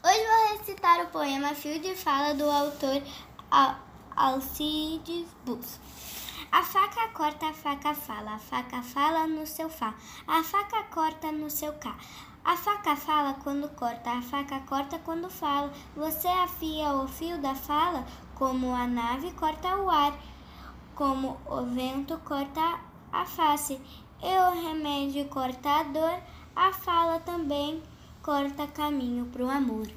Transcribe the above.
Hoje vou recitar o poema Fio de Fala do autor Alcides Bus. A faca corta, a faca fala, a faca fala no seu fá, a faca corta no seu cá. A faca fala quando corta, a faca corta quando fala. Você afia o fio da fala, como a nave corta o ar, como o vento corta a face, e o remédio corta a dor, a fala também corta caminho pro amor.